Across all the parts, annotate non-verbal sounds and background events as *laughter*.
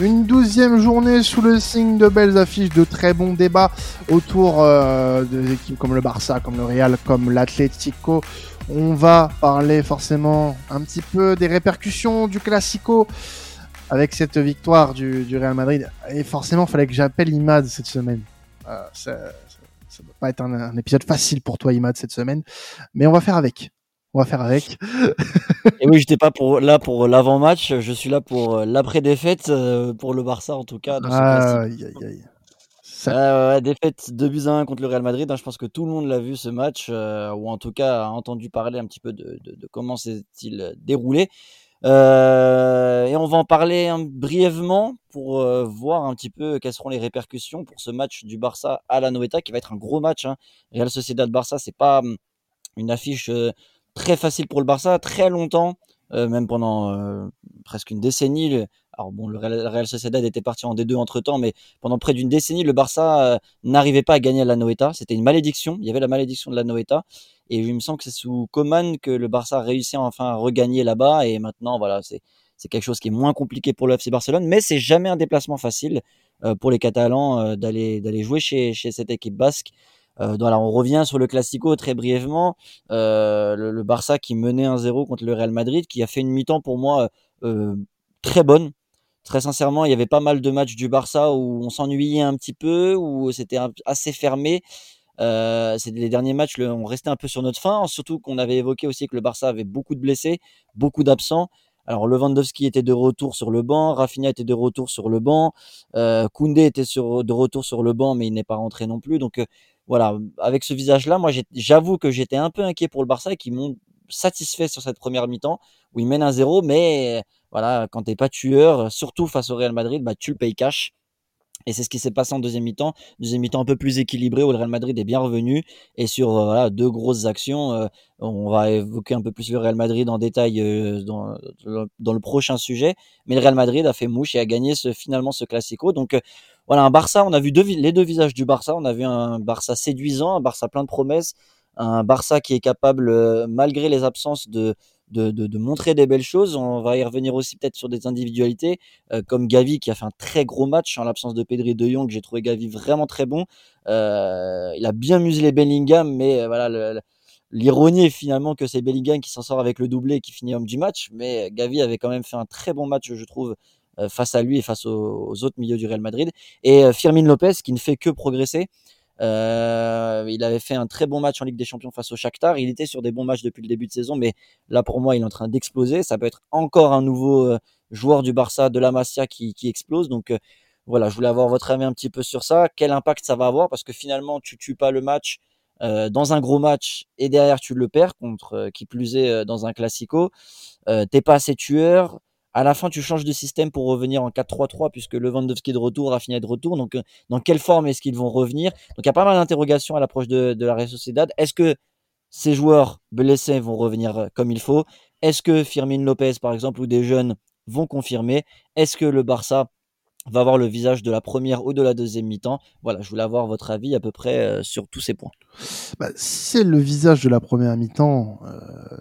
Une douzième journée sous le signe de belles affiches, de très bons débats autour euh, des équipes comme le Barça, comme le Real, comme l'Atlético. On va parler forcément un petit peu des répercussions du Classico avec cette victoire du, Real Madrid. Et forcément, il fallait que j'appelle Imad cette semaine. Euh, ça, ne va pas être un, épisode facile pour toi, Imad, cette semaine. Mais on va faire avec. On va faire avec. Et oui, j'étais pas pour, là pour l'avant-match, je suis là pour euh, l'après-défaite, euh, pour le Barça en tout cas. ah, aïe, aïe, aïe. Ça... défaite 2 buts à 1 contre le Real Madrid. Hein, je pense que tout le monde l'a vu ce match, ou en tout cas a entendu parler un petit peu de, de, de comment s'est-il déroulé. Euh, et on va en parler hein, brièvement pour euh, voir un petit peu quelles seront les répercussions pour ce match du Barça à la Noeta, qui va être un gros match. Hein. Real Sociedad Barça, c'est pas hum, une affiche euh, très facile pour le Barça, très longtemps, même pendant presque une décennie. Alors bon, le Real Sociedad était parti en D2 entre temps, mais pendant près d'une décennie, le Barça n'arrivait pas à gagner à la Noeta. C'était une malédiction. Il y avait la malédiction de la Noeta. Et il me semble que c'est sous Coman que le Barça a réussi enfin à regagner là-bas. Et maintenant, voilà, c'est quelque chose qui est moins compliqué pour le FC Barcelone, mais c'est jamais un déplacement facile euh, pour les Catalans euh, d'aller d'aller jouer chez, chez cette équipe basque. Euh, on revient sur le Classico très brièvement. Euh, le, le, Barça qui menait 1-0 contre le Real Madrid, qui a fait une mi-temps pour moi euh, très bonne. Très sincèrement, il y avait pas mal de matchs du Barça où on s'ennuyait un petit peu, où c'était assez fermé. Euh, les derniers matchs, on restait un peu sur notre fin, surtout qu'on avait évoqué aussi que le Barça avait beaucoup de blessés, beaucoup d'absents. Alors Lewandowski était de retour sur le banc, Rafinha était de retour sur le banc, euh, Koundé était de retour sur le banc, mais il n'est pas rentré non plus. Donc voilà, avec ce visage-là, moi j'avoue que j'étais un peu inquiet pour le Barça et qui m'ont satisfait sur cette première mi-temps où ils mènent un 0 mais voilà, quand t'es pas tueur, surtout face au Real Madrid, bah tu le payes cash. Et c'est ce qui s'est passé en deuxième mi-temps. Deuxième mi-temps un peu plus équilibré où le Real Madrid est bien revenu. Et sur euh, voilà, deux grosses actions, euh, on va évoquer un peu plus le Real Madrid en détail euh, dans, dans, le prochain sujet. Mais le Real Madrid a fait mouche et a gagné ce, finalement ce Classico. Donc voilà, un Barça, on a vu les deux visages du Barça. On a vu un Barça séduisant, un Barça plein de promesses. Un Barça qui est capable, malgré les absences de, de, montrer des belles choses. On va y revenir aussi peut-être sur des individualités, euh, comme Gavi qui a fait un très gros match en l'absence de Pedri et de Jong. J'ai trouvé Gavi vraiment très bon. Euh, il a bien muselé Bellingham, mais euh, voilà, l'ironie est finalement que c'est Bellingham qui s'en sort avec le doublé et qui finit homme du match. Mais Gavi avait quand même fait un très bon match, je trouve, face à lui et face aux, aux, autres milieux du Real Madrid. Et Firmin Lopez qui ne fait que progresser. Euh, il avait fait un très bon match en Ligue des Champions face au Shakhtar. Il était sur des bons matchs depuis le début de saison, mais là pour moi, il est en train d'exploser. Ça peut être encore un nouveau euh, joueur du Barça, de la Masia qui, explose. Donc euh, voilà, je voulais avoir votre avis un petit peu sur ça. Quel impact ça va avoir? Parce que finalement, tu tues pas le match dans un gros match et derrière tu le perds contre qui plus est dans un classico. T'es pas assez tueur à la fin, tu changes de système pour revenir en 4-3-3 puisque Lewandowski est de retour, Rafinha est de retour. Donc, euh, dans quelle forme est-ce qu'ils vont revenir? Donc, il y a pas mal d'interrogations à l'approche de, la Real Sociedad. Est-ce que ces joueurs blessés vont revenir euh, comme il faut? Est-ce que Firmin Lopez, par exemple, ou des jeunes vont confirmer? Est-ce que le Barça va avoir le visage de la première ou de la deuxième mi-temps? Voilà, je voulais avoir votre avis à peu près euh, sur tous ces points. Bah, si c'est le visage de la première mi-temps,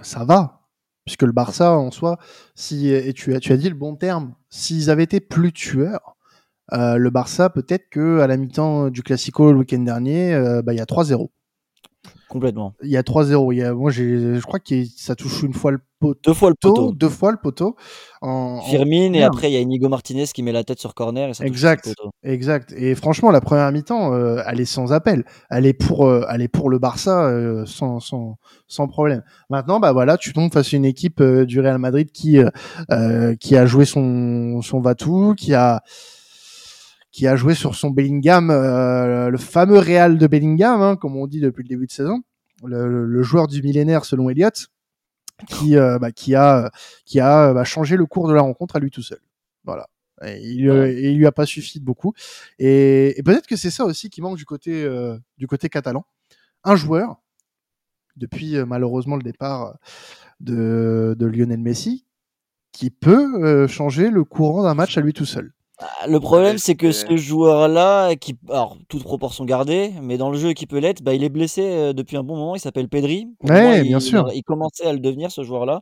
ça va puisque le Barça en soi, si et tu as dit le bon terme, s'ils avaient été plus tueurs, euh, le Barça peut-être que à la mi-temps du Classico le week-end dernier, euh, bah, il y a 3-0. Complètement. Il y a 3-0. Il y a, moi, je crois que ça touche une fois le poteau. Deux fois le poteau. Deux fois le poteau. En, Firmine, et après, il y a Inigo Martinez qui met la tête sur corner. Et ça exact. le poteau. Exact. Et franchement, la première mi-temps, euh, elle est sans appel. Elle est pour, euh, elle est pour le Barça euh, sans, sans, sans problème. Maintenant, bah voilà, tu tombes face à une équipe euh, du Real Madrid qui, euh, qui a joué son, son Vatou, qui a, qui a joué sur son Bellingham, euh, le fameux Real de Bellingham, hein, comme on dit depuis le début de saison, le, le joueur du millénaire selon Elliott, qui, euh, bah, qui a, qui a bah, changé le cours de la rencontre à lui tout seul. Voilà. Et il, euh, et il lui a pas suffi de beaucoup. Et, et peut-être que c'est ça aussi qui manque du côté, euh, du côté catalan. Un joueur, depuis malheureusement le départ de, de Lionel Messi, qui peut changer le courant d'un match à lui tout seul. Le problème, c'est que ce joueur-là, qui, alors, toute proportion gardée, mais dans le jeu qui peut l'être, bah, il est blessé euh, depuis un bon moment. Il s'appelle Pedri. Ouais, moi, bien il, sûr. Il commençait à le devenir, ce joueur-là.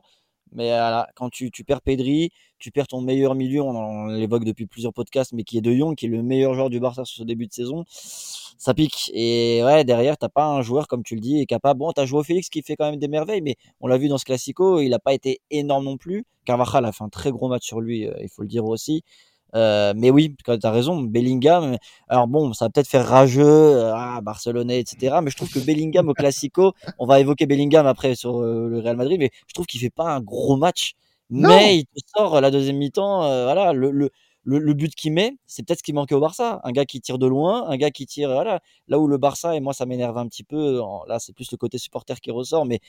Mais voilà, quand tu, tu perds Pedri, tu perds ton meilleur milieu, on, l'évoque depuis plusieurs podcasts, mais qui est De Jong, qui est le meilleur joueur du Barça sur ce début de saison, ça pique. Et ouais, derrière, t'as pas un joueur, comme tu le dis, est capable. Bon, t'as joué Félix qui fait quand même des merveilles, mais on l'a vu dans ce Classico, il n'a pas été énorme non plus. Carvajal a fait un très gros match sur lui, euh, il faut le dire aussi. Euh, mais oui, tu as raison, Bellingham. Alors bon, ça va peut-être faire rageux, euh, ah, Barcelonais, etc. Mais je trouve que Bellingham au Classico, on va évoquer Bellingham après sur euh, le Real Madrid, mais je trouve qu'il fait pas un gros match. Mais il te sort la deuxième mi-temps, voilà, le, le, le, but qu'il met, c'est peut-être ce qui manquait au Barça. Un gars qui tire de loin, un gars qui tire, voilà. Là où le Barça, et moi ça m'énerve un petit peu, là c'est plus le côté supporter qui ressort, mais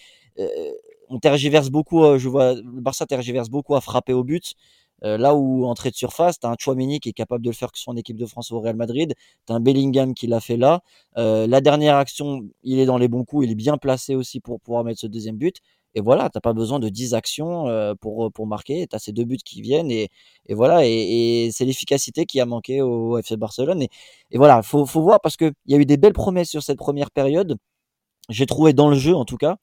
on tergiverse beaucoup, je vois, le Barça tergiverse beaucoup à frapper au but. Euh, là où entrée de surface, tu as un Chouameni qui est capable de le faire que son équipe de France au Real Madrid, tu as un Bellingham qui l'a fait là. Euh, la dernière action, il est dans les bons coups, il est bien placé aussi pour pouvoir mettre ce deuxième but. Et voilà, t'as pas besoin de 10 actions euh, pour, pour marquer, tu as ces deux buts qui viennent et, et voilà, et, c'est l'efficacité qui a manqué au, FC Barcelone. Et, et voilà, faut, faut voir parce qu'il y a eu des belles promesses sur cette première période, j'ai trouvé dans le jeu en tout cas,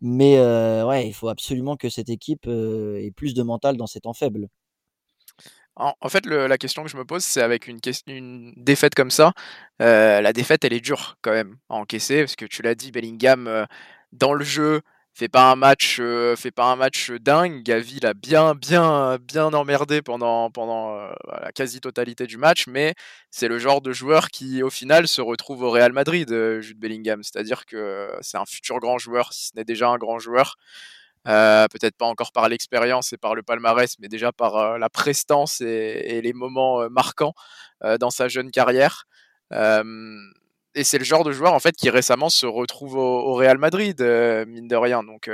mais ouais, il faut absolument que cette équipe ait plus de mental dans ces temps faibles. En, fait, la question que je me pose, c'est avec une, défaite comme ça, euh, la défaite, elle est dure quand même à encaisser, parce que tu l'as dit, Bellingham, euh, dans le jeu, fait pas un match, euh, fait pas un match dingue. Gavi l'a bien, bien, bien emmerdé pendant, pendant la quasi-totalité du match, mais c'est le genre de joueur qui, au final, se retrouve au Real Madrid, Jude Bellingham. C'est-à-dire que c'est un futur grand joueur, si ce n'est déjà un grand joueur. Euh, peut-être pas encore par l'expérience et par le palmarès, mais déjà par euh, la prestance et, les moments euh, marquants dans sa jeune carrière et c'est le genre de joueur en fait qui récemment se retrouve au, Real Madrid, mine de rien. Donc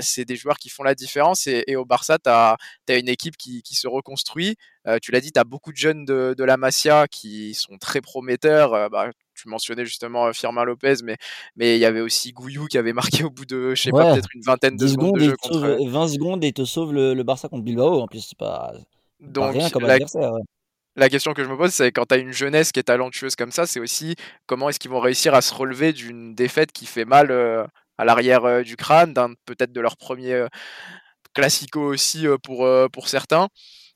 c'est des joueurs qui font la différence. Et, au Barça, tu as, une équipe qui, se reconstruit. tu l'as dit, tu as beaucoup de jeunes de, la Masia qui sont très prometteurs. Bah, tu mentionnais justement Firmin Lopez, mais mais il y avait aussi Gouillou qui avait *laughs* marqué au bout de, je sais pas, peut-être une vingtaine de secondes, de jeu contre... 20 secondes et te sauve le, Barça contre Bilbao. En plus, c'est pas, Donc, rien comme adversaire la question que je me pose, c'est quand tu as une jeunesse qui est talentueuse comme ça, c'est aussi comment est-ce qu'ils vont réussir à se relever d'une défaite qui fait mal euh, à l'arrière euh, du crâne, peut-être de leur premier euh, classico aussi pour certains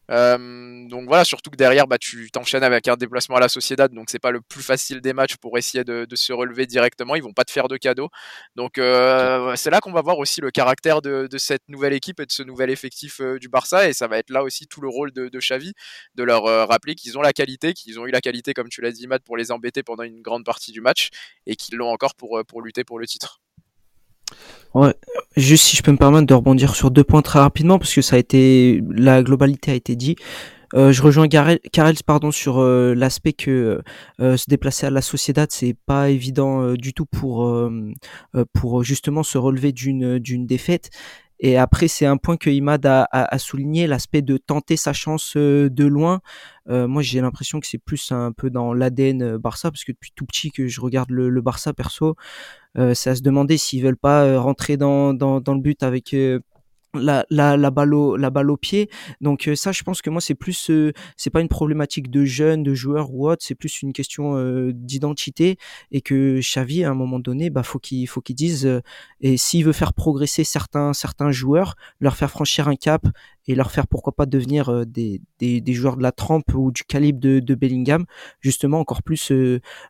donc voilà, surtout que derrière, bah, tu t'enchaînes avec un déplacement à la Sociedad, donc c'est pas le plus facile des matchs pour essayer de, se relever directement. Ils vont pas te faire de cadeaux. Donc euh, c'est là qu'on va voir aussi le caractère de, cette nouvelle équipe et de ce nouvel effectif euh, du Barça. Et ça va être là aussi tout le rôle de, de Xavi, de leur euh, rappeler qu'ils ont la qualité, qu'ils ont eu la qualité, comme tu l'as dit, Matt, pour les embêter pendant une grande partie du match et qu'ils l'ont encore pour, pour lutter pour le titre. Ouais, juste si je peux me permettre de rebondir sur deux points très rapidement parce que ça a été la globalité a été dit. Euh, je rejoins Karels pardon sur euh, l'aspect que euh, se déplacer à la Sociedad c'est pas évident du tout pour pour justement se relever d'une d'une défaite et après, c'est un point que Imad a, souligné, l'aspect de tenter sa chance euh, de loin. Euh, moi, j'ai l'impression que c'est plus un peu dans l'ADN euh, Barça, parce que depuis tout petit que je regarde le, Barça perso, c'est à se demander s'ils veulent pas rentrer dans, le but avec la, la, la, balle au, la pied. Donc euh, ça, je pense que moi, c'est plus, euh, c'est pas une problématique de jeunes, de joueurs ou autre, c'est plus une question euh, d'identité et que Xavi, à un moment donné, bah faut qu'il faut dise et s'il veut faire progresser certains certains joueurs, leur faire franchir un cap et leur faire pourquoi pas devenir des, des, des, joueurs de la trempe ou du calibre de, de Bellingham, justement encore plus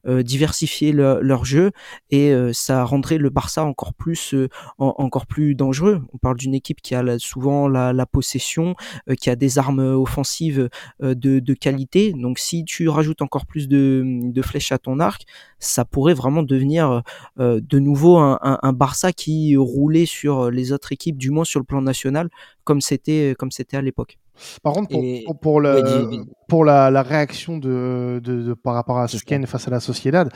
diversifier leur jeu et ça rendrait le Barça encore plus encore plus dangereux. On parle d'une équipe qui a souvent la, la possession, qui a des armes offensives de, de, qualité. Donc si tu rajoutes encore plus de, de flèches à ton arc, ça pourrait vraiment devenir de nouveau un, un, un Barça qui roulait sur les autres équipes, du moins sur le plan national, comme c'était comme c'était à l'époque. Par contre, pour, pour, le, pour la, la, réaction de, de, de, par rapport à Sken face à la Sociedad,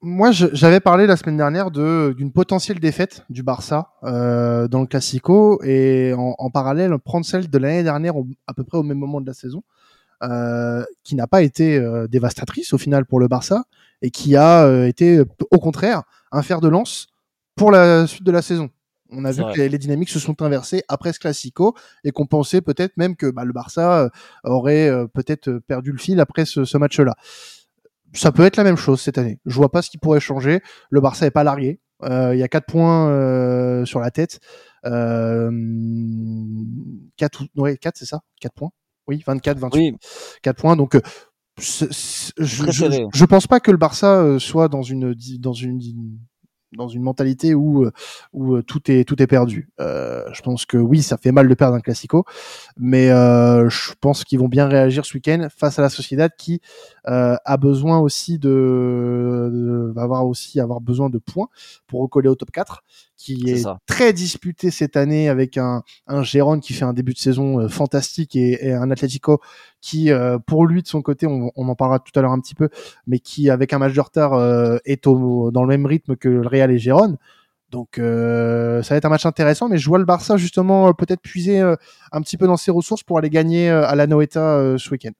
moi, j'avais parlé la semaine dernière de d'une potentielle défaite du Barça euh, dans le Classico et en, en, parallèle prendre celle de l'année dernière à peu près au même moment de la saison, euh, qui n'a pas été euh, dévastatrice au final pour le Barça et qui a euh, été au contraire un fer de lance pour la suite de la saison. On a vu que les, dynamiques se sont inversées après ce classico et qu'on pensait peut-être même que bah, le Barça euh, aurait peut-être perdu le fil après ce, ce match-là. Ça peut être la même chose cette année. Je vois pas ce qui pourrait changer. Le Barça est pas largué. Euh, il y a 4 points euh, sur la tête. Euh, 4 ouais, 4 c'est ça? 4 points? Oui, 24 28. Oui, 4 points donc euh, je, je, je pense pas que le Barça euh, soit dans une dans une dans une mentalité où où tout est tout est perdu. Euh, je pense que oui, ça fait mal de perdre un classico, mais euh, je pense qu'ils vont bien réagir ce week-end face à la Sociedad qui euh, a besoin aussi de, de- va avoir aussi avoir besoin de points pour recoller au top 4 qui est très disputé cette année avec un un Gérone qui fait un début de saison euh, fantastique et, et un Atlético qui euh, pour lui de son côté on, on en parlera tout à l'heure un petit peu mais qui avec un match de retard euh, est au, dans le même rythme que le Real et Gérone. Donc ça va être un match intéressant mais je vois le Barça justement peut-être puiser un petit peu dans ses ressources pour aller gagner à la Noeta ce week-end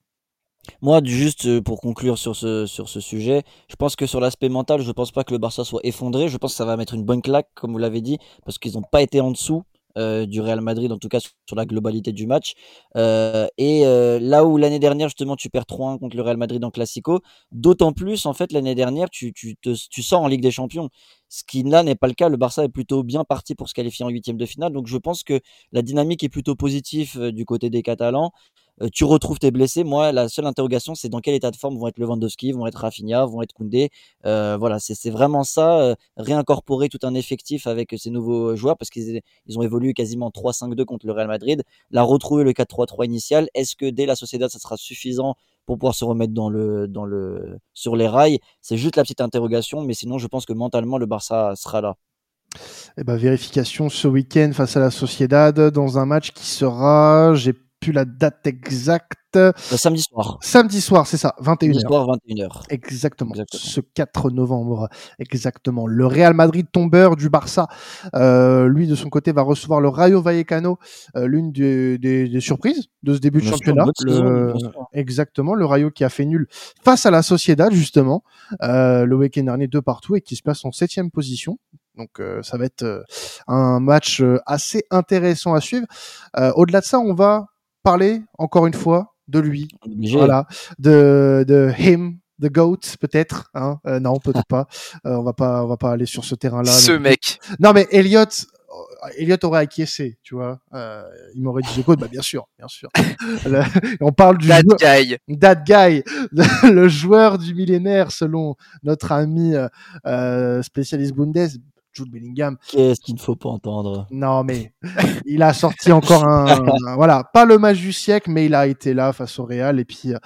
Moi, juste euh, pour conclure sur ce, sujet, je pense que sur l'aspect mental, je pense pas que le Barça soit effondré. Je pense que ça va mettre une bonne claque, comme vous l'avez dit, parce qu'ils n'ont pas été en dessous euh, du Real Madrid, en tout cas sur, la globalité du match. Euh, et là où l'année dernière, justement, tu perds 3-1 contre le Real Madrid en Classico, d'autant plus, en fait, l'année dernière, tu, tu, sors en Ligue des Champions. Ce qui là n'est pas le cas. Le Barça est plutôt bien parti pour se qualifier en huitième de finale. Donc je pense que la dynamique est plutôt positive du côté des Catalans. Euh, tu retrouves tes blessés. Moi, la seule interrogation, c'est dans quel état de forme vont être Lewandowski, vont être Rafinha, vont être Koundé. Euh, voilà, c'est vraiment ça. euh, réincorporer tout un effectif avec ces nouveaux joueurs parce qu'ils ils ont évolué quasiment 3-5-2 contre le Real Madrid. La retrouver le 4-3-3 initial. Est-ce que dès la Sociedad, ça sera suffisant pour pouvoir se remettre dans le, dans le, sur les rails? C'est juste la petite interrogation, mais sinon, je pense que mentalement, le Barça sera là. Eh ben, vérification ce week-end face à la Sociedad dans un match qui sera, j'ai plus la date exacte, Le samedi soir. samedi soir, c'est ça, 21h. Samedi soir, 21h. Exactement. Exactement. Ce 4 novembre, exactement. Le Real Madrid tombeur du Barça, euh, lui de son côté va recevoir le Rayo Vallecano, euh, l'une des, des- des surprises de ce début de championnat. Le- exactement, le Rayo qui a fait nul face à la Sociedad justement euh, le week-end dernier deux partout et qui se place en septième position. Donc euh, ça va être euh, un match euh, assez intéressant à suivre. Au-delà de ça, on va parler encore une fois de lui, Obligé. voilà, de, de him, the goat peut-être. Hein Euh, non, peut-être pas. Euh, on va pas, on va pas aller sur ce terrain-là. Ce mec. Non, mais Elliot, euh, Elliot aurait acquiescé, tu vois. Euh, il m'aurait dit the goat, bah bien sûr, bien sûr. *laughs* Le- on parle du That joueur, guy. that guy, le joueur du millénaire selon notre ami spécialiste Bundes, Jude Bellingham. Qu'est-ce qu'il ne faut pas entendre? Non, mais *laughs* il a sorti encore un, un- voilà, pas le match du siècle, mais il a été là face au Real. Et puis, euh,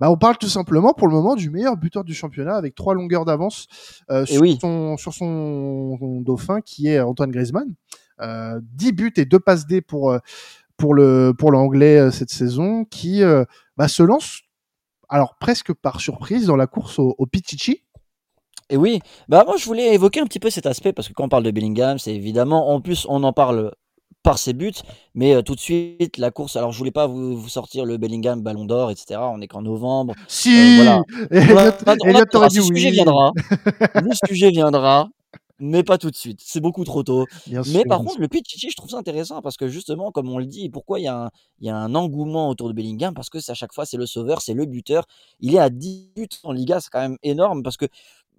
bah, on parle tout simplement pour le moment du meilleur buteur du championnat avec trois longueurs d'avance euh, Et sur, oui. son, sur son, son dauphin qui est Antoine Griezmann. Euh, 10 buts et deux passes D pour euh, pour le pour l'anglais euh, cette saison qui euh, bah, se lance alors presque par surprise dans la course au, au Pichichi. Et oui, bah moi je voulais évoquer un petit peu cet aspect parce que quand on parle de Bellingham, c'est évidemment, en plus on en parle par ses buts, mais euh, tout de suite la course. Alors je voulais pas vous, vous sortir le Bellingham Ballon d'Or, etc. On est qu'en novembre. Si, voilà. T'aurait dit ce sujet viendra. le sujet viendra, mais pas tout de suite. C'est beaucoup trop tôt. Bien Mais sûr, par contre, le Pichichi, je trouve ça intéressant parce que justement, comme on le dit, pourquoi il y, a un, il y a un engouement autour de Bellingham? Parce que à chaque fois, c'est le sauveur, c'est le buteur. Il est à 10 buts en Liga, c'est quand même énorme parce que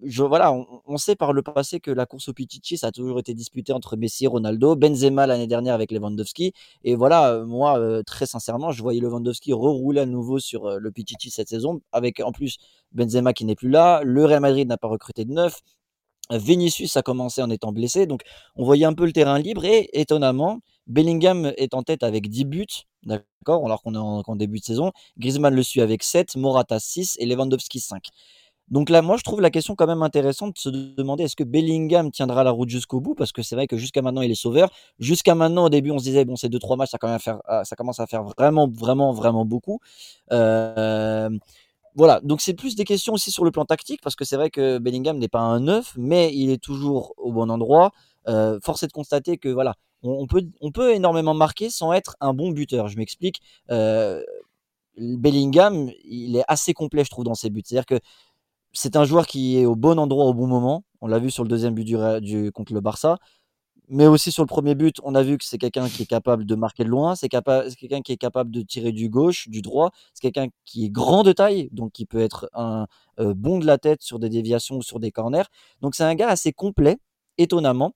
voilà, on, sait par le passé que la course au Pichichi, ça a toujours été disputé entre Messi et Ronaldo, Benzema l'année dernière avec Lewandowski. Et voilà, euh, moi, euh, très sincèrement, je voyais Lewandowski rerouler à nouveau sur euh, le Pichichi cette saison, avec en plus Benzema qui n'est plus là. Le Real Madrid n'a pas recruté de neuf. Vinicius a commencé en étant blessé, donc on voyait un peu le terrain libre et étonnamment, Bellingham est en tête avec 10 buts, d'accord, alors qu'on est en, qu'en début de saison. Griezmann le suit avec 7, Morata 6 et Lewandowski 5. Donc là, moi, je trouve la question quand même intéressante de se demander est-ce que Bellingham tiendra la route jusqu'au bout? Parce que c'est vrai que jusqu'à maintenant, il est sauveur. Jusqu'à maintenant, au début, on se disait bon, ces deux trois matchs, ça, même à faire, ah, ça commence à faire vraiment, vraiment, vraiment beaucoup. Euh, voilà, donc c'est plus des questions aussi sur le plan tactique, parce que c'est vrai que Bellingham n'est pas un neuf, mais il est toujours au bon endroit. Euh, force est de constater que voilà, on, on peut, on peut énormément marquer sans être un bon buteur. Je m'explique. Euh, Bellingham, il est assez complet, je trouve, dans ses buts. C'est-à-dire que c'est un joueur qui est au bon endroit au bon moment. On l'a vu sur le deuxième but du, contre le Barça. Mais aussi sur le premier but, on a vu que c'est quelqu'un qui est capable de marquer de loin, c'est quelqu'un qui est capable de tirer du gauche, du droit, c'est quelqu'un qui est grand de taille, donc qui peut être un euh, bon de la tête sur des déviations ou sur des corners. Donc c'est un gars assez complet. étonnamment.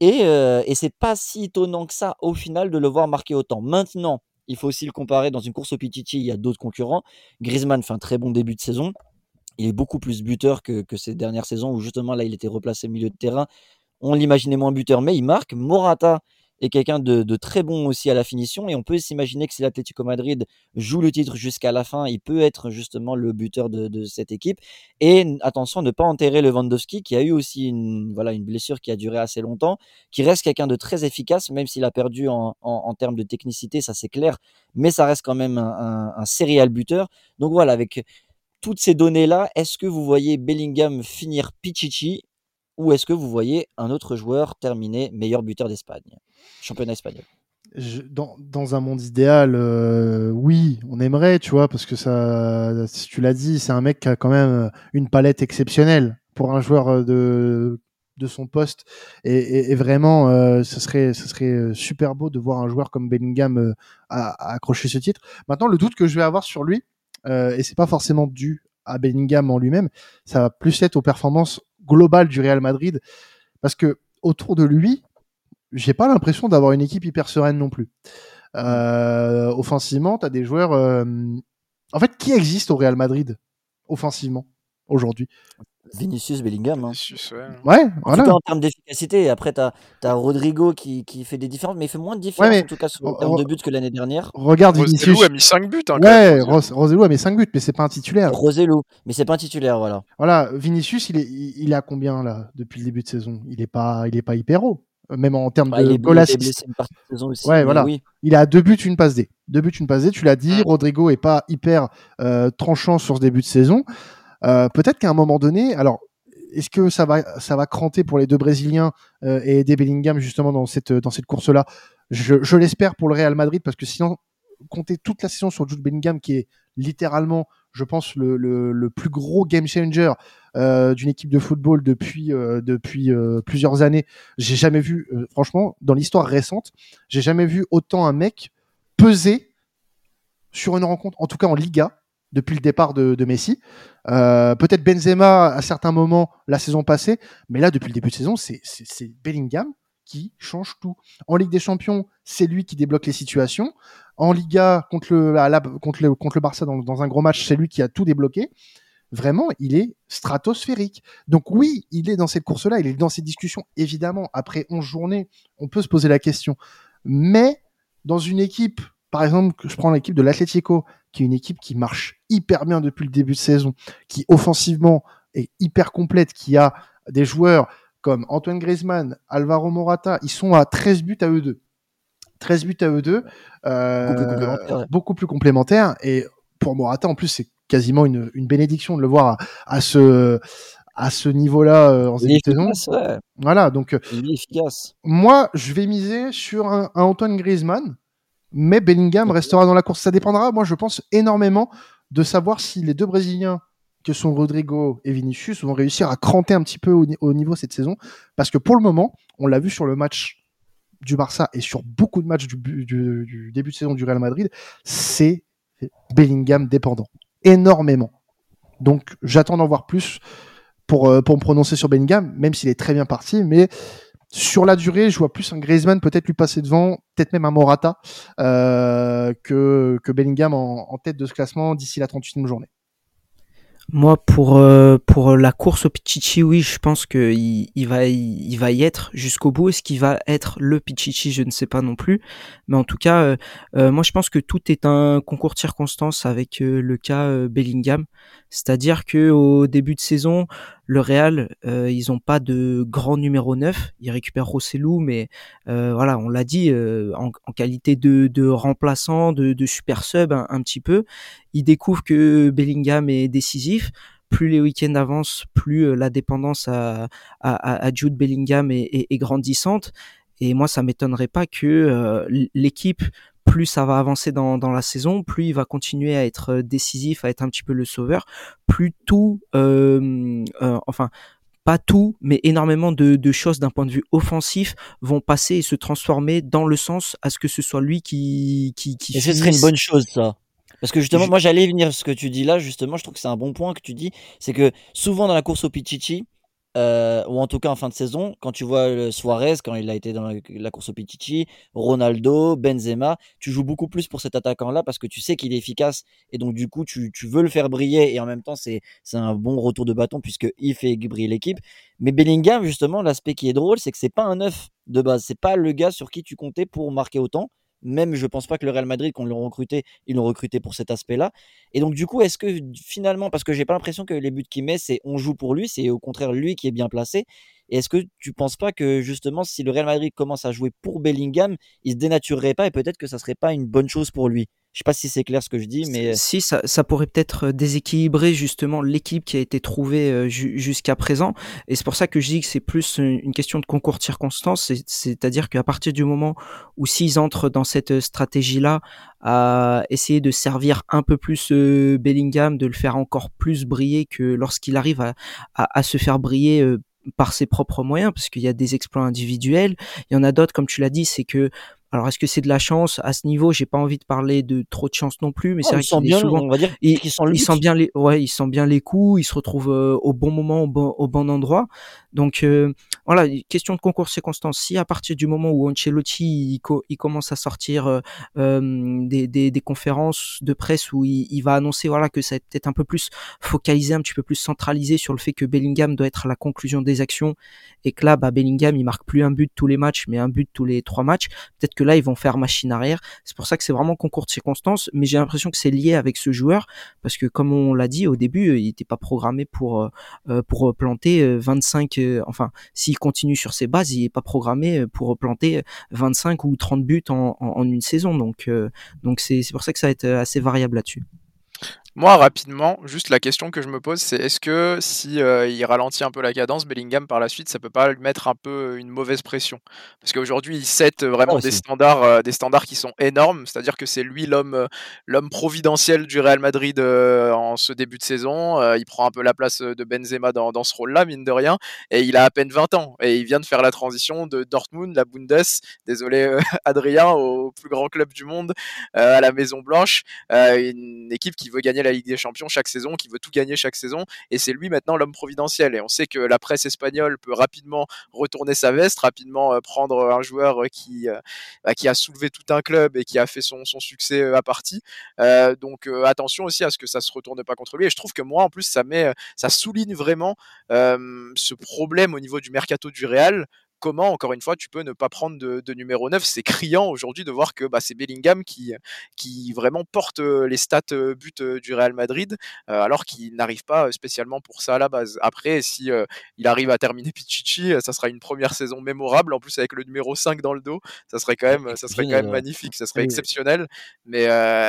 Et, euh, et c'est pas si étonnant que ça au final de le voir marquer autant. Maintenant, il faut aussi le comparer dans une course au Pichichi, il y a d'autres concurrents. Griezmann fait un très bon début de saison. Il est beaucoup plus buteur que, ces dernières saisons où justement là il était replacé milieu de terrain. On l'imaginait moins buteur, mais il marque. Morata est quelqu'un de, très bon aussi à la finition. Et on peut s'imaginer que si l'Atlético Madrid joue le titre jusqu'à la fin, il peut être justement le buteur de, cette équipe. Et attention, ne pas enterrer Lewandowski, qui a eu aussi une, voilà, une blessure qui a duré assez longtemps, qui reste quelqu'un de très efficace, même s'il a perdu en, termes de technicité, ça c'est clair, mais ça reste quand même un, un, serial buteur. Donc voilà, avec toutes ces données-là, est-ce que vous voyez Bellingham finir Pichichi ou est-ce que vous voyez un autre joueur terminer meilleur buteur d'Espagne, championnat espagnol? Dans, un monde idéal, euh, oui, on aimerait, tu vois, parce que ça, si tu l'as dit, c'est un mec qui a quand même une palette exceptionnelle pour un joueur euh, de, de son poste. Et, vraiment, euh, ce, serait, ce serait super beau de voir un joueur comme Bellingham accrocher ce titre. Maintenant, le doute que je vais avoir sur lui, et c'est pas forcément dû à Bellingham en lui-même, ça va plus être aux performances global du Real Madrid parce que autour de lui, j'ai pas l'impression d'avoir une équipe hyper sereine non plus. Euh, offensivement, tu as des joueurs. Euh, en fait, qui existe au Real Madrid offensivement aujourd'hui? Vinicius Bellingham. Hein. ouais. en voilà. tout cas en termes d'efficacité. Après, tu as, Rodrigo qui, qui, fait des différences, mais il fait moins de différences en tout cas en termes de buts que l'année dernière. Regarde Vinicius. a mis 5 buts. Hein, ouais, Roselu a mis 5 buts, mais c'est pas un titulaire. Roselu, mais c'est pas un titulaire, voilà. Voilà, Vinicius, il est, il est à combien là depuis le début de saison? Il est pas, il est pas hyper haut. Même en termes bah, de goal assist. Ouais, voilà. Oui. Il a deux buts, une passe D. Deux buts, une passe D. Tu l'as dit. Rodrigo est pas hyper euh, tranchant sur ce début de saison. Euh, peut-être qu'à un moment donné, alors est-ce que ça va, ça va cranter pour les deux Brésiliens euh, et aider Bellingham justement dans cette, dans cette course-là? Je, l'espère pour le Real Madrid parce que sinon, compter toute la saison sur Jude Bellingham qui est littéralement, je pense, le, le, plus gros game changer euh, d'une équipe de football depuis, depuis plusieurs années. J'ai jamais vu, franchement, dans l'histoire récente, j'ai jamais vu autant un mec peser sur une rencontre, en tout cas en Liga, depuis le départ de, Messi. Euh, peut-être Benzema à certains moments la saison passée, mais là, depuis le début de saison, c'est Bellingham qui change tout. En Ligue des Champions, c'est lui qui débloque les situations. En Liga, contre le, contre le, contre le Barça dans, un gros match, c'est lui qui a tout débloqué. Vraiment, il est stratosphérique. Donc oui, il est dans cette course-là, il est dans ces discussions. Évidemment, après 11 journées, on peut se poser la question. Mais dans une équipe par exemple, je prends l'équipe de l'Atlético, qui est une équipe qui marche hyper bien depuis le début de saison, qui offensivement est hyper complète, qui a des joueurs comme Antoine Griezmann, Alvaro Morata, ils sont à 13 buts à eux deux. 13 buts à eux deux, euh, beaucoup, plus complémentaires. Et pour Morata, en plus, c'est quasiment une, bénédiction de le voir à, ce à ce niveau-là euh, en saison. Voilà, donc euh, efficace. moi, je vais miser sur un Antoine Griezmann mais Bellingham restera dans la course. Ça dépendra, moi, je pense, énormément de savoir si les deux Brésiliens, que sont Rodrigo et Vinicius, vont réussir à cranter un petit peu au, niveau cette saison. Parce que pour le moment, on l'a vu sur le match du Barça et sur beaucoup de matchs du, du début de saison du Real Madrid, c'est Bellingham dépendant. Énormément. Donc, j'attends d'en voir plus pour, euh, pour me prononcer sur Bellingham, même s'il est très bien parti. Mais sur la durée, je vois plus un Griezmann peut-être lui passer devant, peut-être même un Morata, euh, que, que Bellingham en, tête de ce classement d'ici la 38e journée. Moi, pour euh, pour la course au Pichichi, oui, je pense que il, va il, va y être jusqu'au bout. Est-ce qu'il va être le Pichichi Je ne sais pas non plus. Mais en tout cas, euh, moi, je pense que tout est un concours de circonstances avec le cas Bellingham. C'est-à-dire que au début de saison, le Real, ils ont pas de grand numéro 9. Ils récupèrent Rossellou, mais voilà, on l'a dit, en, qualité de, de remplaçant, de, de super sub un petit peu il découvre que Bellingham est décisif. Plus les week-ends avancent, plus euh, la dépendance à, à, Jude Bellingham est, grandissante. Et moi, ça m'étonnerait pas que euh, l'équipe, plus ça va avancer dans, la saison, plus il va continuer à être décisif, à être un petit peu le sauveur, plus tout, euh, enfin, pas tout, mais énormément de, choses d'un point de vue offensif vont passer et se transformer dans le sens à ce que ce soit lui qui qui, qui et ce serait une bonne chose ça. Parce que justement, moi j'allais venir ce que tu dis là, justement, je trouve que c'est un bon point que tu dis, c'est que souvent dans la course au Pichichi, euh, ou en tout cas en fin de saison, quand tu vois le Suarez, quand il a été dans la, course au Pichichi, Ronaldo, Benzema, tu joues beaucoup plus pour cet attaquant-là parce que tu sais qu'il est efficace et donc du coup tu, tu, veux le faire briller et en même temps c'est un bon retour de bâton puisque il fait briller l'équipe. Mais Bellingham, justement, l'aspect qui est drôle, c'est que c'est pas un neuf de base, c'est pas le gars sur qui tu comptais pour marquer autant. Même, je pense pas que le Real Madrid, ils l'ont recruté, ils l'ont recruté pour cet aspect-là. Et donc, du coup, est-ce que finalement, parce que j'ai pas l'impression que les buts qu'il met, c'est on joue pour lui, c'est au contraire lui qui est bien placé. Est-ce que tu penses pas que justement, si le Real Madrid commence à jouer pour Bellingham, il se dénaturerait pas et peut-être que ça serait pas une bonne chose pour lui? Je sais pas si c'est clair ce que je dis, mais si ça, ça pourrait peut-être euh, déséquilibrer justement l'équipe qui a été trouvée euh, jusqu'à présent. Et c'est pour ça que je dis que c'est plus une question de concours de circonstances. C'est-à-dire qu'à partir du moment où s'ils entrent dans cette stratégie-là, à essayer de servir un peu plus euh, Bellingham, de le faire encore plus briller que lorsqu'il arrive à, à, se faire briller par ses propres moyens, parce qu'il y a des exploits individuels. Il y en a d'autres, comme tu l'as dit, c'est que alors est-ce que c'est de la chance? À ce niveau J'ai pas envie de parler de trop de chance non plus, mais c'est vrai qu'il bien, souvent, on va dire il, sent bien les, ouais, il sent bien les coups, il se retrouve euh, au bon moment, au bon, au bon endroit. Donc euh, voilà, question de concours circonstances. Si à partir du moment où Ancelotti il, commence à sortir euh, des, des, conférences de presse où il, va annoncer voilà que ça va peut-être un peu plus focalisé, un petit peu plus centralisé sur le fait que Bellingham doit être la conclusion des actions et que là, bah, Bellingham il marque plus un but tous les matchs, mais un but tous les trois matchs. Peut-être que là, ils vont faire machine arrière. C'est pour ça que c'est vraiment concours de circonstances, mais j'ai l'impression que c'est lié avec ce joueur parce que comme on l'a dit au début, il n'était pas programmé pour euh, euh, pour planter 25. Enfin, s'il continue sur ses bases, il n'est pas programmé pour planter 25 ou 30 buts en, en, une saison. Donc donc c'est pour ça que ça va être assez variable là-dessus. Moi, rapidement, juste la question que je me pose, c'est est-ce que si euh, il ralentit un peu la cadence, Bellingham par la suite, ça peut pas lui mettre un peu une mauvaise pression? Parce qu'aujourd'hui, il set vraiment des standards, euh, des standards qui sont énormes. C'est-à-dire que c'est lui l'homme, euh, l'homme providentiel du Real Madrid en ce début de saison. il prend un peu la place de Benzema dans, dans ce rôle-là, mine de rien. Et il a à peine 20 ans et il vient de faire la transition de Dortmund, la Bundes, désolé *laughs* Adrien, au plus grand club du monde, à la Maison Blanche, une équipe qui veut gagner la Ligue des Champions chaque saison, qui veut tout gagner chaque saison, et c'est lui maintenant l'homme providentiel. Et on sait que la presse espagnole peut rapidement retourner sa veste, rapidement euh, prendre un joueur euh, qui, euh, bah, qui a soulevé tout un club et qui a fait son, son succès à partie. donc attention aussi à ce que ça se retourne pas contre lui. Et je trouve que moi, en plus, ça met, ça souligne vraiment ce problème au niveau du mercato du Real comment, encore une fois, tu peux ne pas prendre de, numéro 9 C'est criant aujourd'hui de voir que bah, c'est Bellingham qui, qui vraiment porte les stats buts du Real Madrid, alors qu'il n'arrive pas spécialement pour ça à la base. Après, si il arrive à terminer Pichichi, ça sera une première saison mémorable, en plus avec le numéro 5 dans le dos, ça serait quand même, ça serait quand même magnifique, ça serait exceptionnel, mais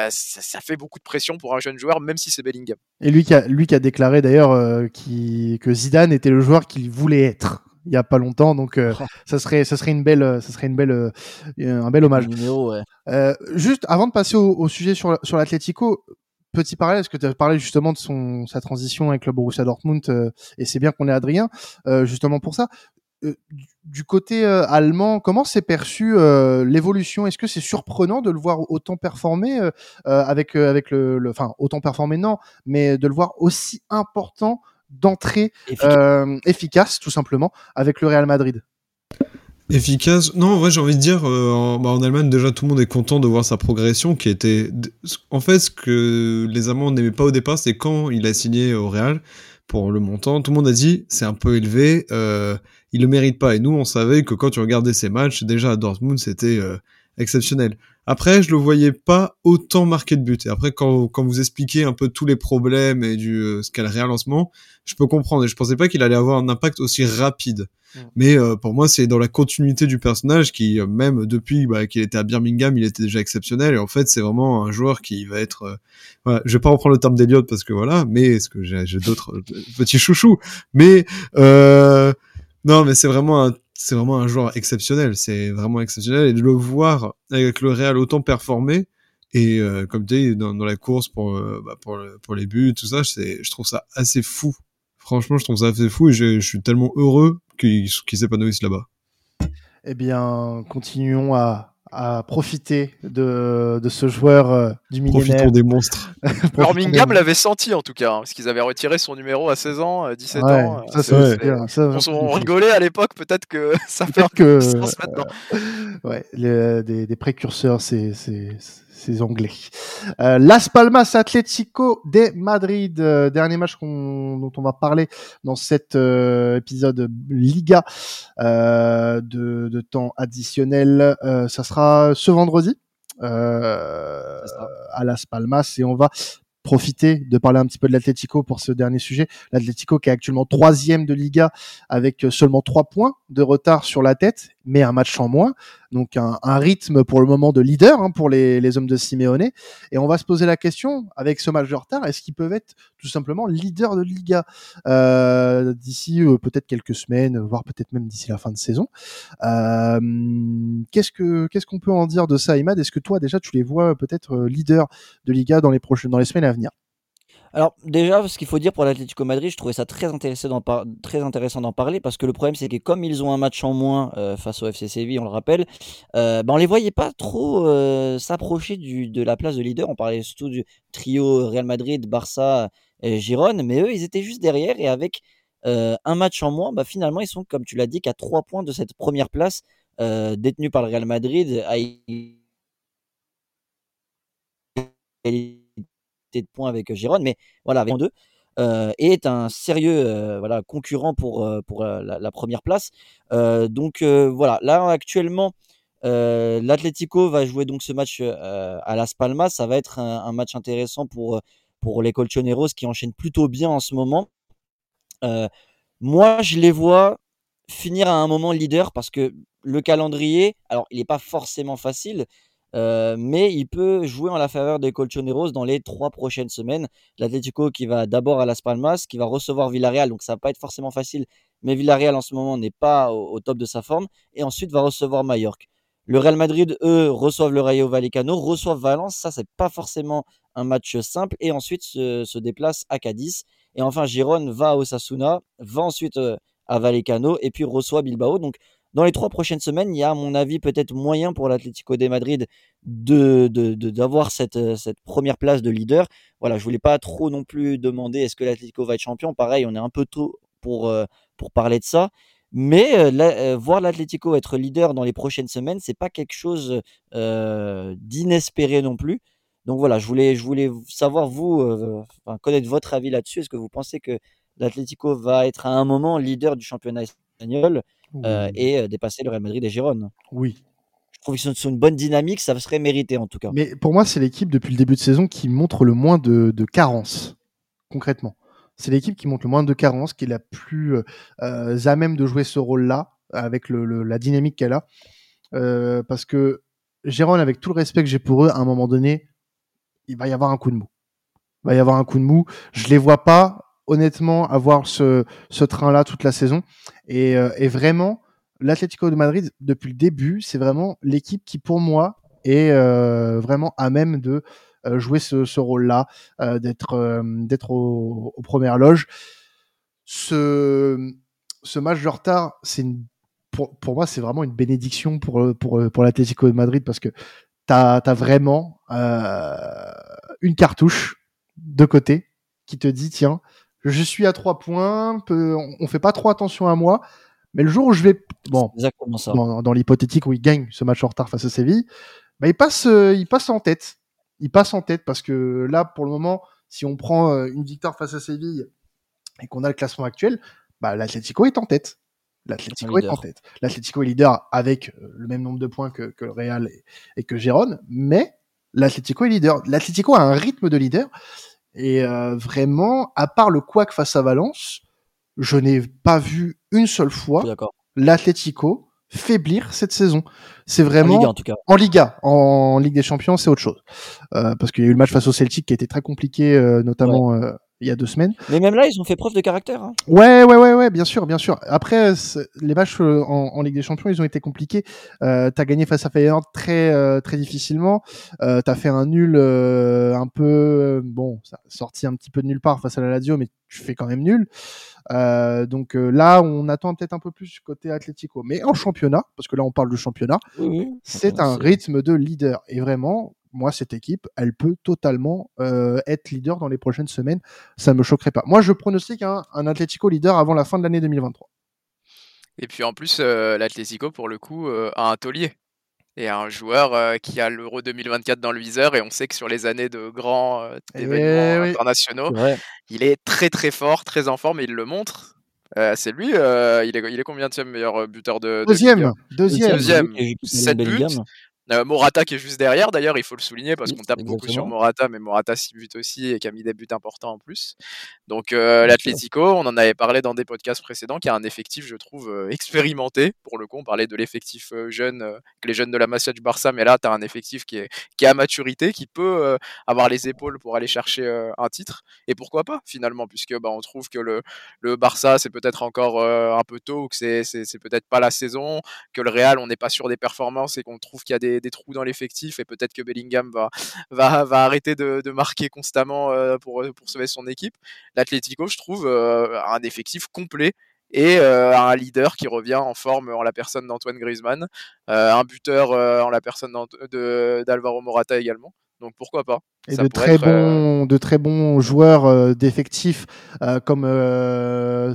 ça, fait beaucoup de pression pour un jeune joueur, même si c'est Bellingham. Et lui qui a, lui qui a déclaré d'ailleurs que Zidane était le joueur qu'il voulait être il y a pas longtemps donc euh, ça serait ça serait une belle ça serait une belle euh, un bel hommage. euh, juste avant de passer au, sujet sur sur l'Atlético petit parallèle parce que tu as parlé justement de son sa transition avec le Borussia Dortmund et c'est bien qu'on ait Adrien justement pour ça. Du côté allemand, comment s'est perçu l'évolution? Est-ce que c'est surprenant de le voir autant performer avec avec le, enfin autant performer non, mais de le voir aussi important d'entrée euh, efficace. tout simplement, avec le Real Madrid. Efficace Non, en vrai, j'ai envie de dire, euh, en, bah, en, Allemagne, déjà, tout le monde est content de voir sa progression, qui était... En fait, ce que les Allemands n'aimaient pas au départ, c'est quand il a signé au Real, pour le montant, tout le monde a dit, c'est un peu élevé, euh, il le mérite pas. Et nous, on savait que quand tu regardais ses matchs, déjà à Dortmund, c'était euh, exceptionnel. Après, je le voyais pas autant marquer de buts. Et après, quand, quand vous expliquez un peu tous les problèmes et du euh, ce qu'est le réalancement, je peux comprendre. Et je pensais pas qu'il allait avoir un impact aussi rapide. Mais euh, pour moi, c'est dans la continuité du personnage qui, euh, même depuis bah, qu'il était à Birmingham, il était déjà exceptionnel. Et en fait, c'est vraiment un joueur qui va être. voilà, je vais pas reprendre le terme d'Eliott parce que voilà, mais ce que j'ai d'autres petits chouchous? Mais non, mais c'est vraiment un c'est vraiment un joueur exceptionnel. C'est vraiment exceptionnel. Et de le voir avec le Real autant performer, et euh, comme tu dis, dans, la course pour, euh, bah, pour, les buts, tout ça, je trouve ça assez fou. Franchement, je trouve ça assez fou et je, suis tellement heureux qu'il s'épanouisse là-bas. Eh bien, continuons à, à profiter de, de ce joueur euh, du millénaire. Profitons des monstres. *laughs* Birmingham l'avait senti en tout cas, hein, parce qu'ils avaient retiré son numéro à 16 ans, 17 Ouais, ans. ça, euh, c'est c'est- bien, ça, on, ça, on c'est- rigolait à l'époque, peut-être que *laughs* ça fait un Peut-être que sens maintenant. ouais, les- des, des précurseurs, c'est c'est ces Anglais. Euh, Las Palmas Atlético de Madrid, euh, dernier match dont on va parler dans cet euh, épisode Liga euh, de, de temps additionnel. Euh, ça sera ce vendredi euh, à Las Palmas et on va profiter de parler un petit peu de l'Atlético pour ce dernier sujet. L'Atlético qui est actuellement troisième de Liga avec seulement trois points de retard sur la tête, mais un match en moins. Donc un, un rythme pour le moment de leader hein, pour les, les hommes de Simeone. Et on va se poser la question, avec ce match de retard, est-ce qu'ils peuvent être tout simplement leader de Liga euh, d'ici euh, peut-être quelques semaines, voire peut-être même d'ici la fin de saison? Euh, Qu'est-ce que qu'est-ce qu'on peut en dire de ça, Imad? Est-ce que toi déjà tu les vois peut-être euh, leader de Liga dans les prochaines dans les semaines à venir? Alors déjà, ce qu'il faut dire pour l'Atlético Madrid, je trouvais ça très intéressant d'en parler parce que le problème c'est que comme ils ont un match en moins euh, face au FC Séville, on le rappelle, euh, ben on les voyait pas trop euh, s'approcher de la place de leader. On parlait surtout du trio Real Madrid, Barça et Girone, mais eux ils étaient juste derrière et avec euh, un match en moins, bah finalement ils sont comme tu l'as dit qu'à trois points de cette première place détenue par le Real Madrid de points avec Girone, mais voilà, avec deux, euh, est un sérieux euh, voilà, concurrent pour, euh, pour euh, la, première place. Euh, donc euh, voilà, là actuellement, euh, l'Atlético va jouer donc ce match euh, à Las Palmas. Ça va être un, match intéressant pour, pour les Colchoneros qui enchaînent plutôt bien en ce moment. Euh, moi, je les vois finir à un moment leader parce que le calendrier, alors il n'est pas forcément facile, euh, mais il peut jouer en la faveur des Colchoneros dans les trois prochaines semaines. L'Atlético qui va d'abord à Las Palmas, qui va recevoir Villarreal, donc ça va pas être forcément facile, mais Villarreal en ce moment n'est pas au, au top de sa forme, et ensuite va recevoir Mallorca. Le Real Madrid, eux, reçoivent le Rayo Vallecano, reçoivent Valence, ça c'est pas forcément un match simple, et ensuite se, déplace à Cadiz. Et enfin, Gérone va à Osasuna, va ensuite euh, à Vallecano, et puis reçoit Bilbao. Donc dans les trois prochaines semaines, il y a, à mon avis, peut-être moyen pour l'Atlético de Madrid de, de, de- d'avoir cette, euh, cette première place de leader. Voilà, je voulais pas trop non plus demander est-ce que l'Atlético va être champion. Pareil, on est un peu tôt pour, euh, pour parler de ça. Mais euh, voir l'Atlético être leader dans les prochaines semaines, c'est pas quelque chose d'inespéré non plus. Donc voilà, je voulais, je voulais savoir vous, connaître votre avis là-dessus. Est-ce que vous pensez que l'Atlético va être à un moment leader du championnat espagnol? Euh, et euh, dépasser le Real Madrid et Gérone Oui. Je trouve qu'ils sont sur une bonne dynamique, ça serait mérité en tout cas. Mais pour moi, c'est l'équipe depuis le début de saison qui montre le moins de, de carence, concrètement. C'est l'équipe qui montre le moins de carence, qui est la plus euh, à même de jouer ce rôle-là, avec le, le- la dynamique qu'elle a. Parce que Gérone, avec tout le respect que j'ai pour eux, à un moment donné, il va y avoir un coup de mou. Il va y avoir un coup de mou. Je les vois pas, honnêtement, avoir ce, ce train-là toute la saison. Et, euh, et vraiment, l'Atlético de Madrid, depuis le début, c'est vraiment l'équipe qui, pour moi, est euh, vraiment à même de euh, jouer ce, rôle-là, d'être d'être au- aux premières loges. Ce, ce match de retard, c'est pour, pour moi, c'est vraiment une bénédiction pour, pour, pour l'Atlético de Madrid parce que tu as, vraiment une cartouche de côté qui te dit tiens, je suis à trois points, peu- on, fait pas trop attention à moi, mais le jour où je vais. Bon, C'est exactement ça. dans, dans l'hypothétique où il gagne ce match en retard face à Séville, bah, il, passe, euh, il passe en tête. Il passe en tête parce que là, pour le moment, si on prend euh, une victoire face à Séville et qu'on a le classement actuel, bah, l'Atlético est en tête. L'Atlético est Leader. en tête. L'Atlético est leader avec euh, le même nombre de points que, que le Real et, et que Gérone, mais l'Atlético est leader. L'Atlético a un rythme de leader et euh, vraiment, à part le couac face à Valence, je n'ai pas vu une seule fois l'Atlético faiblir cette saison. C'est En vraiment Ligue, en tout cas. en Liga, en Ligue des Champions, c'est autre chose. Euh, parce qu'il y a eu le match face au Celtic qui a été très compliqué, euh, notamment euh, il y a deux semaines. Mais même là, ils ont fait preuve de caractère. Hein. Ouais, ouais, ouais, ouais, bien sûr, bien sûr. Après, les matchs euh, en, en, Ligue des Champions, ils ont été compliqués. Euh, t'as gagné face à Feyenoord très, euh, très difficilement. Euh, t'as fait un nul euh, un peu, bon, ça sorti un petit peu de nulle part face à la Lazio, mais tu fais quand même nul. donc là, on attend peut-être un peu plus côté Atlético. Mais en championnat, parce que là, on parle de championnat, oui, oui. c'est un rythme de leader. Et vraiment, moi, cette équipe, elle peut totalement euh, être leader dans les prochaines semaines. Ça ne me choquerait pas. Moi, je pronostique un, un Atlético leader avant la fin de l'année 2023. Et puis en plus, euh, l'Atlético, pour le coup, euh, a un taulier. Et un joueur euh, qui a l'Euro 2024 dans le viseur. Et on sait que sur les années de grands euh, événements oui. internationaux, il est très très fort, très en forme et il le montre. Euh, c'est lui, il est, il est combien de meilleur buteur de, de Deuxième, deuxième, deuxième, 7 buts. Euh, Morata qui est juste derrière, d'ailleurs, il faut le souligner parce qu'on tape beaucoup sur Morata, mais Morata 6 buts aussi et qui a mis des buts importants en plus. Donc euh, l'Atlético, on en avait parlé dans des podcasts précédents, qui a un effectif, je trouve, euh, expérimenté. Pour le coup, on parlait de l'effectif euh, jeune, euh, les jeunes de la Masia du Barça, mais là, tu as un effectif qui est, qui est à maturité, qui peut avoir les épaules pour aller chercher un titre. Et pourquoi pas, finalement, puisque bah, on trouve que le, le Barça, c'est peut-être encore un peu tôt, ou que c'est peut-être pas la saison, que le Real, on n'est pas sûr des performances et qu'on trouve qu'il y a des des, trous dans l'effectif et peut-être que Bellingham va, va, va arrêter de, de marquer constamment euh, pour, pour sauver son équipe. L'Atlético, je trouve, euh, a un effectif complet et euh, un leader qui revient en forme en la personne d'Antoine Griezmann, euh, un buteur euh, en la personne d'Alvaro Morata également. Donc pourquoi pas? Et de très, être, bons, de très bons joueurs d'effectifs comme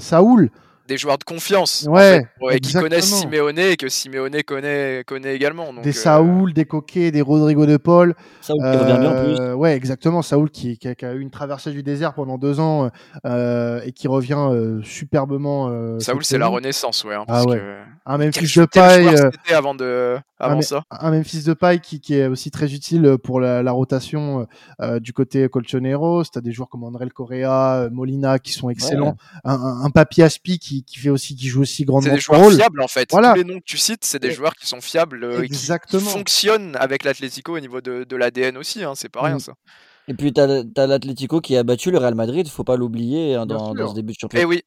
Saoul des joueurs de confiance ouais, en fait, et qui connaissent Simeone et que Simeone connaît, connaît également. Donc, des Saoul, euh... des Coquet, des Rodrigo de Paul. Saoul euh, qui revient bien en plus. Ouais, exactement. Saoul qui, qui, a, qui, a, eu une traversée du désert pendant deux ans euh, et qui revient euh, superbement. Saoul, c'est la renaissance, ouais. Hein, ah ouais. Que... Un même fils de paille. avant de avant un, ça. Un même fils de paille qui, qui est aussi très utile pour la, la rotation du côté Colchoneros. T'as des joueurs comme André Correa, Molina qui sont excellents. Ouais. Un, un, un Papi Aspi qui, qui fait aussi qui joue aussi grandement c'est des joueurs rôle. fiables en fait voilà. tous les noms que tu cites c'est des joueurs qui sont fiables Exactement. qui fonctionnent avec l'Atlético au niveau de, de l'ADN aussi hein, c'est pas rien mmh. ça et puis, tu as, as l'Atlético qui a battu le Real Madrid, faut pas l'oublier hein, dans, dans, ce début de championnat. Et oui,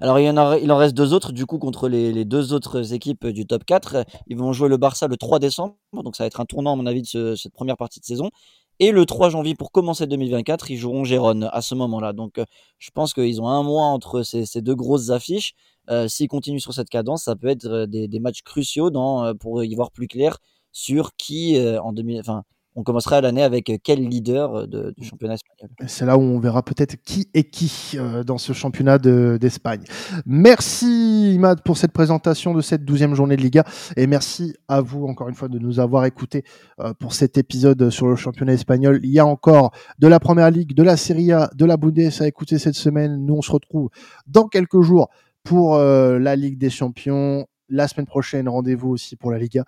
Alors, il, y en a, il en reste deux autres, du coup, contre les, les, deux autres équipes du top 4. Ils vont jouer le Barça le 3 décembre, donc ça va être un tournant, à mon avis, de ce, cette première partie de saison. Et le 3 janvier, pour commencer 2024, ils joueront Gérone à ce moment-là. Donc, euh, je pense qu'ils ont un mois entre ces, ces deux grosses affiches. Euh, S'ils continuent sur cette cadence, ça peut être euh, des, des matchs cruciaux dans, euh, pour y voir plus clair sur qui, euh, en 2000, enfin, on commencera l'année avec quel leader de, du championnat espagnol? C'est là où on verra peut-être qui est qui euh, dans ce championnat d'Espagne. De, merci Imad pour cette présentation de cette douzième journée de Liga et merci à vous encore une fois de nous avoir écoutés euh, pour cet épisode sur le championnat espagnol. Il y a encore de la Première Ligue, de la Serie A, de la Bundes à écouter cette semaine. Nous on se retrouve dans quelques jours pour euh, la Ligue des Champions. La semaine prochaine, rendez-vous aussi pour la Liga.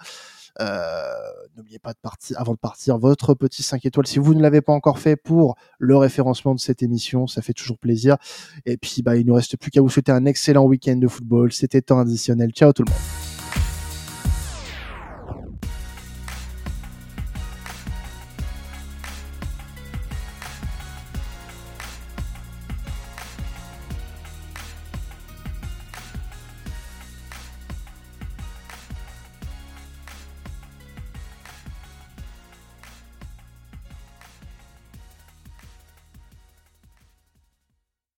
Euh, N'oubliez pas de partir, avant de partir, votre petit 5 étoiles si vous ne l'avez pas encore fait pour le référencement de cette émission. Ça fait toujours plaisir. Et puis, bah, il ne nous reste plus qu'à vous souhaiter un excellent week-end de football. C'était temps additionnel. Ciao tout le monde.